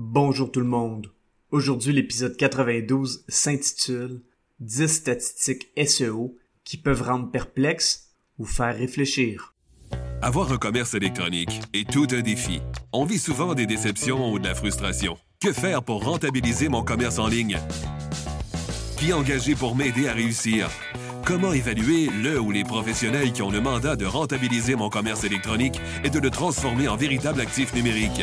Bonjour tout le monde. Aujourd'hui, l'épisode 92 s'intitule 10 statistiques SEO qui peuvent rendre perplexe ou faire réfléchir. Avoir un commerce électronique est tout un défi. On vit souvent des déceptions ou de la frustration. Que faire pour rentabiliser mon commerce en ligne? Qui engager pour m'aider à réussir? Comment évaluer le ou les professionnels qui ont le mandat de rentabiliser mon commerce électronique et de le transformer en véritable actif numérique?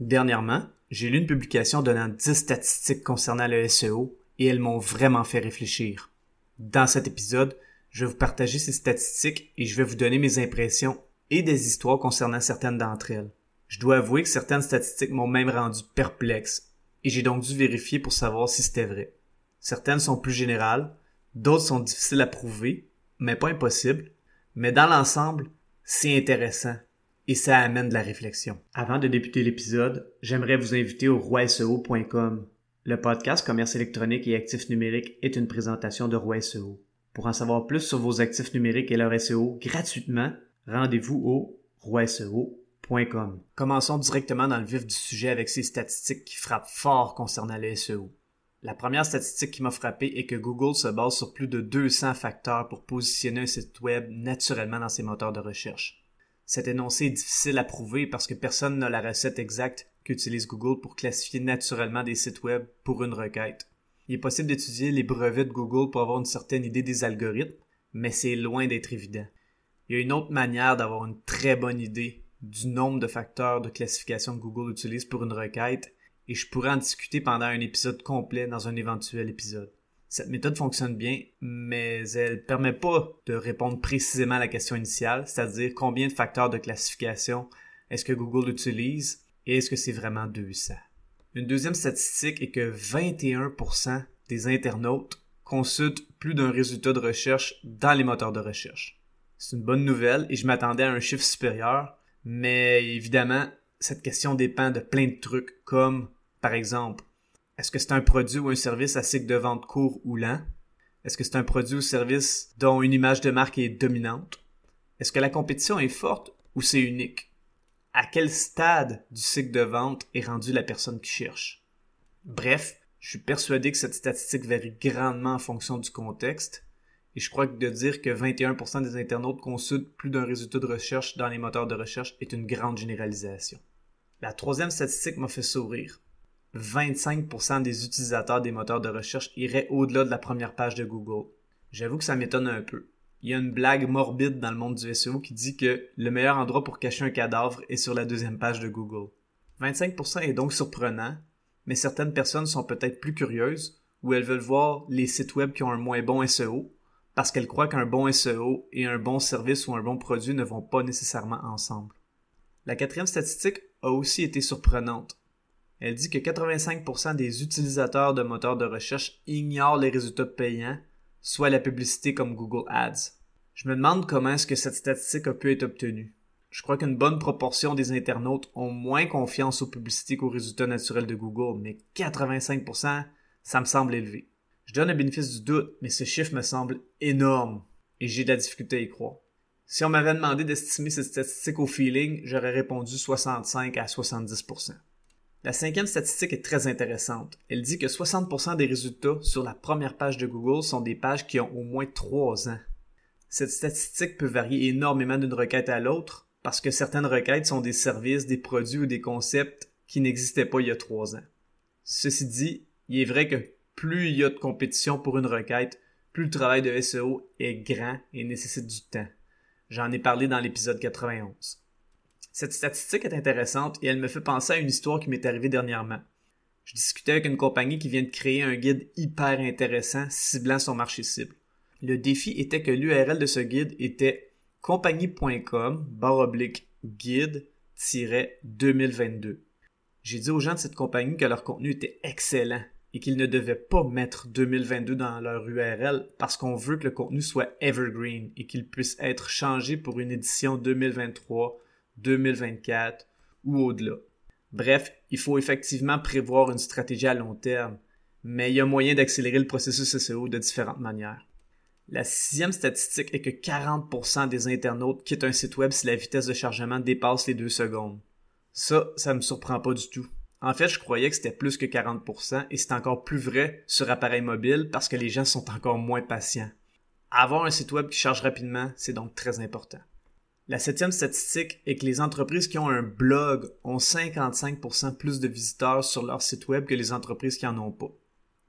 Dernièrement, j'ai lu une publication donnant 10 statistiques concernant le SEO et elles m'ont vraiment fait réfléchir. Dans cet épisode, je vais vous partager ces statistiques et je vais vous donner mes impressions et des histoires concernant certaines d'entre elles. Je dois avouer que certaines statistiques m'ont même rendu perplexe et j'ai donc dû vérifier pour savoir si c'était vrai. Certaines sont plus générales, d'autres sont difficiles à prouver, mais pas impossibles, mais dans l'ensemble, c'est intéressant et ça amène de la réflexion. Avant de débuter l'épisode, j'aimerais vous inviter au roiseo.com. Le podcast Commerce électronique et actifs numériques est une présentation de Roi SEO. Pour en savoir plus sur vos actifs numériques et leur SEO gratuitement, rendez-vous au roiseo.com. Commençons directement dans le vif du sujet avec ces statistiques qui frappent fort concernant le SEO. La première statistique qui m'a frappé est que Google se base sur plus de 200 facteurs pour positionner un site web naturellement dans ses moteurs de recherche. Cet énoncé est difficile à prouver parce que personne n'a la recette exacte qu'utilise Google pour classifier naturellement des sites web pour une requête. Il est possible d'étudier les brevets de Google pour avoir une certaine idée des algorithmes, mais c'est loin d'être évident. Il y a une autre manière d'avoir une très bonne idée du nombre de facteurs de classification que Google utilise pour une requête, et je pourrais en discuter pendant un épisode complet dans un éventuel épisode. Cette méthode fonctionne bien, mais elle permet pas de répondre précisément à la question initiale, c'est-à-dire combien de facteurs de classification est-ce que Google utilise et est-ce que c'est vraiment 200. Une deuxième statistique est que 21% des internautes consultent plus d'un résultat de recherche dans les moteurs de recherche. C'est une bonne nouvelle et je m'attendais à un chiffre supérieur, mais évidemment, cette question dépend de plein de trucs comme, par exemple, est-ce que c'est un produit ou un service à cycle de vente court ou lent? Est-ce que c'est un produit ou service dont une image de marque est dominante? Est-ce que la compétition est forte ou c'est unique? À quel stade du cycle de vente est rendue la personne qui cherche? Bref, je suis persuadé que cette statistique varie grandement en fonction du contexte, et je crois que de dire que 21% des internautes consultent plus d'un résultat de recherche dans les moteurs de recherche est une grande généralisation. La troisième statistique m'a fait sourire. 25% des utilisateurs des moteurs de recherche iraient au-delà de la première page de Google. J'avoue que ça m'étonne un peu. Il y a une blague morbide dans le monde du SEO qui dit que le meilleur endroit pour cacher un cadavre est sur la deuxième page de Google. 25% est donc surprenant, mais certaines personnes sont peut-être plus curieuses ou elles veulent voir les sites web qui ont un moins bon SEO parce qu'elles croient qu'un bon SEO et un bon service ou un bon produit ne vont pas nécessairement ensemble. La quatrième statistique a aussi été surprenante. Elle dit que 85% des utilisateurs de moteurs de recherche ignorent les résultats payants, soit la publicité comme Google Ads. Je me demande comment est-ce que cette statistique a pu être obtenue. Je crois qu'une bonne proportion des internautes ont moins confiance aux publicités qu'aux résultats naturels de Google, mais 85%, ça me semble élevé. Je donne le bénéfice du doute, mais ce chiffre me semble énorme et j'ai de la difficulté à y croire. Si on m'avait demandé d'estimer cette statistique au feeling, j'aurais répondu 65 à 70%. La cinquième statistique est très intéressante. Elle dit que 60% des résultats sur la première page de Google sont des pages qui ont au moins 3 ans. Cette statistique peut varier énormément d'une requête à l'autre parce que certaines requêtes sont des services, des produits ou des concepts qui n'existaient pas il y a 3 ans. Ceci dit, il est vrai que plus il y a de compétition pour une requête, plus le travail de SEO est grand et nécessite du temps. J'en ai parlé dans l'épisode 91. Cette statistique est intéressante et elle me fait penser à une histoire qui m'est arrivée dernièrement. Je discutais avec une compagnie qui vient de créer un guide hyper intéressant ciblant son marché cible. Le défi était que l'URL de ce guide était compagnie.com guide-2022. J'ai dit aux gens de cette compagnie que leur contenu était excellent et qu'ils ne devaient pas mettre 2022 dans leur URL parce qu'on veut que le contenu soit evergreen et qu'il puisse être changé pour une édition 2023, 2024 ou au-delà. Bref, il faut effectivement prévoir une stratégie à long terme, mais il y a moyen d'accélérer le processus SEO de différentes manières. La sixième statistique est que 40% des internautes quittent un site web si la vitesse de chargement dépasse les deux secondes. Ça, ça me surprend pas du tout. En fait, je croyais que c'était plus que 40% et c'est encore plus vrai sur appareil mobile parce que les gens sont encore moins patients. Avoir un site web qui charge rapidement, c'est donc très important. La septième statistique est que les entreprises qui ont un blog ont 55% plus de visiteurs sur leur site web que les entreprises qui en ont pas.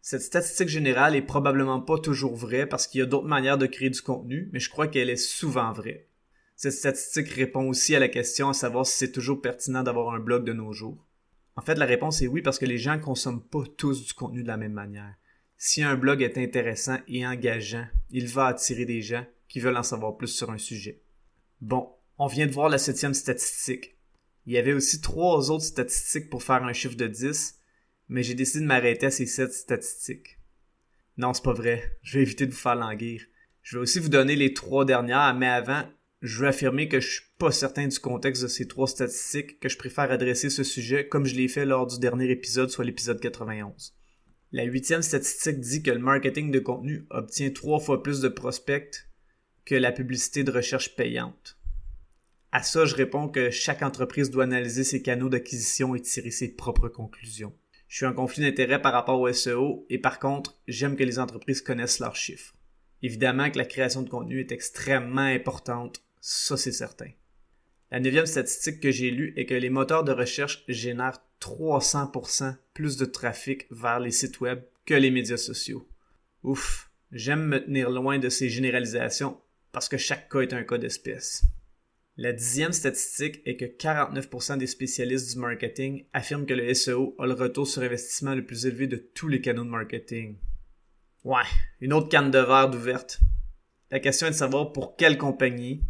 Cette statistique générale est probablement pas toujours vraie parce qu'il y a d'autres manières de créer du contenu, mais je crois qu'elle est souvent vraie. Cette statistique répond aussi à la question à savoir si c'est toujours pertinent d'avoir un blog de nos jours. En fait, la réponse est oui parce que les gens consomment pas tous du contenu de la même manière. Si un blog est intéressant et engageant, il va attirer des gens qui veulent en savoir plus sur un sujet. Bon, on vient de voir la septième statistique. Il y avait aussi trois autres statistiques pour faire un chiffre de 10, mais j'ai décidé de m'arrêter à ces sept statistiques. Non, c'est pas vrai. Je vais éviter de vous faire languir. Je vais aussi vous donner les trois dernières, mais avant, je veux affirmer que je suis pas certain du contexte de ces trois statistiques, que je préfère adresser ce sujet comme je l'ai fait lors du dernier épisode, soit l'épisode 91. La huitième statistique dit que le marketing de contenu obtient trois fois plus de prospects que la publicité de recherche payante. À ça, je réponds que chaque entreprise doit analyser ses canaux d'acquisition et tirer ses propres conclusions. Je suis en conflit d'intérêt par rapport au SEO et par contre, j'aime que les entreprises connaissent leurs chiffres. Évidemment que la création de contenu est extrêmement importante ça, c'est certain. La neuvième statistique que j'ai lue est que les moteurs de recherche génèrent 300% plus de trafic vers les sites web que les médias sociaux. Ouf, j'aime me tenir loin de ces généralisations parce que chaque cas est un cas d'espèce. La dixième statistique est que 49% des spécialistes du marketing affirment que le SEO a le retour sur investissement le plus élevé de tous les canaux de marketing. Ouais, une autre canne de verre d'ouverte. La question est de savoir pour quelle compagnie,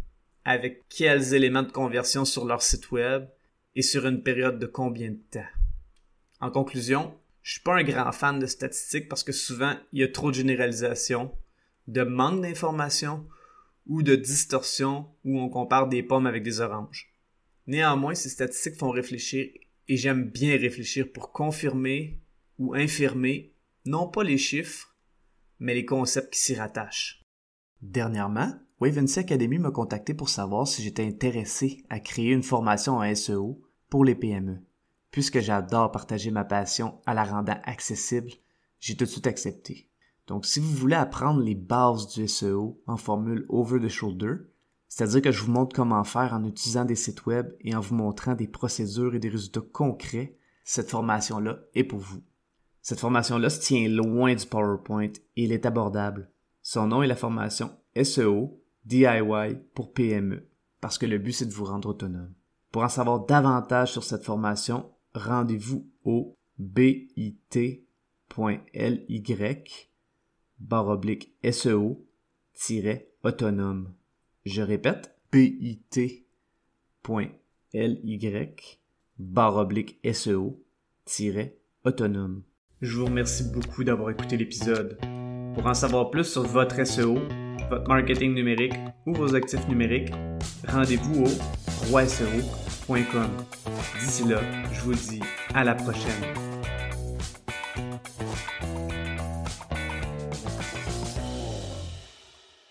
avec quels éléments de conversion sur leur site web et sur une période de combien de temps. En conclusion, je suis pas un grand fan de statistiques parce que souvent il y a trop de généralisation, de manque d'informations ou de distorsion où on compare des pommes avec des oranges. Néanmoins, ces statistiques font réfléchir et j'aime bien réfléchir pour confirmer ou infirmer non pas les chiffres, mais les concepts qui s'y rattachent. Dernièrement, Wavency Academy m'a contacté pour savoir si j'étais intéressé à créer une formation en SEO pour les PME. Puisque j'adore partager ma passion en la rendant accessible, j'ai tout de suite accepté. Donc si vous voulez apprendre les bases du SEO en formule over the shoulder, c'est-à-dire que je vous montre comment faire en utilisant des sites web et en vous montrant des procédures et des résultats concrets, cette formation-là est pour vous. Cette formation-là se tient loin du PowerPoint et elle est abordable. Son nom est la formation SEO DIY pour PME, parce que le but c'est de vous rendre autonome. Pour en savoir davantage sur cette formation, rendez-vous au bit.ly barre oblique SEO-autonome. Je répète, bit.ly barre oblique SEO-autonome. Je vous remercie beaucoup d'avoir écouté l'épisode. Pour en savoir plus sur votre SEO, votre marketing numérique ou vos actifs numériques, rendez-vous au roisero.com. D'ici là, je vous dis à la prochaine.